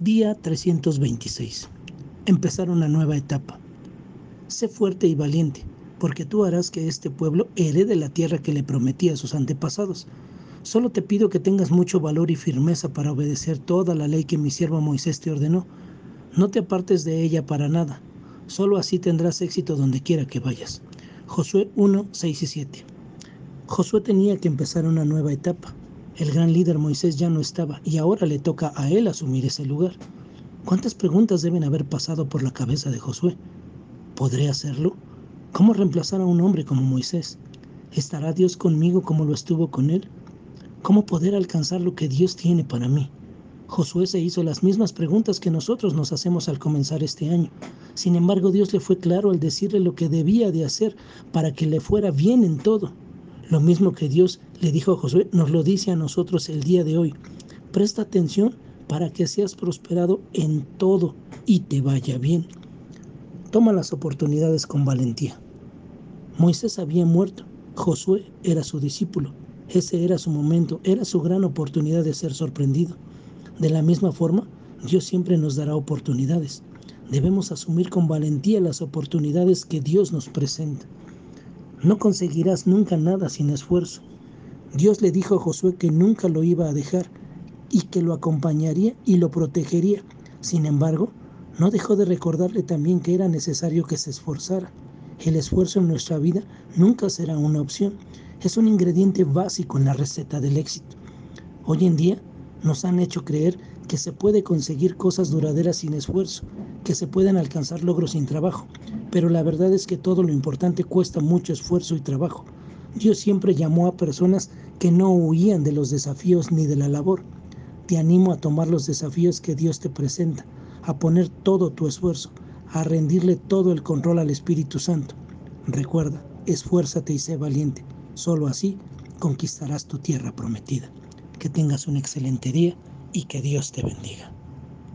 Día 326. Empezar una nueva etapa. Sé fuerte y valiente, porque tú harás que este pueblo herede la tierra que le prometí a sus antepasados. Solo te pido que tengas mucho valor y firmeza para obedecer toda la ley que mi siervo Moisés te ordenó. No te apartes de ella para nada. Solo así tendrás éxito donde quiera que vayas. Josué 1, 6 y 7. Josué tenía que empezar una nueva etapa el gran líder Moisés ya no estaba y ahora le toca a él asumir ese lugar. ¿Cuántas preguntas deben haber pasado por la cabeza de Josué? ¿Podré hacerlo? ¿Cómo reemplazar a un hombre como Moisés? ¿Estará Dios conmigo como lo estuvo con él? ¿Cómo poder alcanzar lo que Dios tiene para mí? Josué se hizo las mismas preguntas que nosotros nos hacemos al comenzar este año. Sin embargo, Dios le fue claro al decirle lo que debía de hacer para que le fuera bien en todo. Lo mismo que Dios le dijo a Josué, nos lo dice a nosotros el día de hoy. Presta atención para que seas prosperado en todo y te vaya bien. Toma las oportunidades con valentía. Moisés había muerto, Josué era su discípulo. Ese era su momento, era su gran oportunidad de ser sorprendido. De la misma forma, Dios siempre nos dará oportunidades. Debemos asumir con valentía las oportunidades que Dios nos presenta. No conseguirás nunca nada sin esfuerzo. Dios le dijo a Josué que nunca lo iba a dejar y que lo acompañaría y lo protegería. Sin embargo, no dejó de recordarle también que era necesario que se esforzara. El esfuerzo en nuestra vida nunca será una opción. Es un ingrediente básico en la receta del éxito. Hoy en día nos han hecho creer que se puede conseguir cosas duraderas sin esfuerzo, que se pueden alcanzar logros sin trabajo, pero la verdad es que todo lo importante cuesta mucho esfuerzo y trabajo. Dios siempre llamó a personas que no huían de los desafíos ni de la labor. Te animo a tomar los desafíos que Dios te presenta, a poner todo tu esfuerzo, a rendirle todo el control al Espíritu Santo. Recuerda, esfuérzate y sé valiente. Solo así conquistarás tu tierra prometida. Que tengas un excelente día y que Dios te bendiga.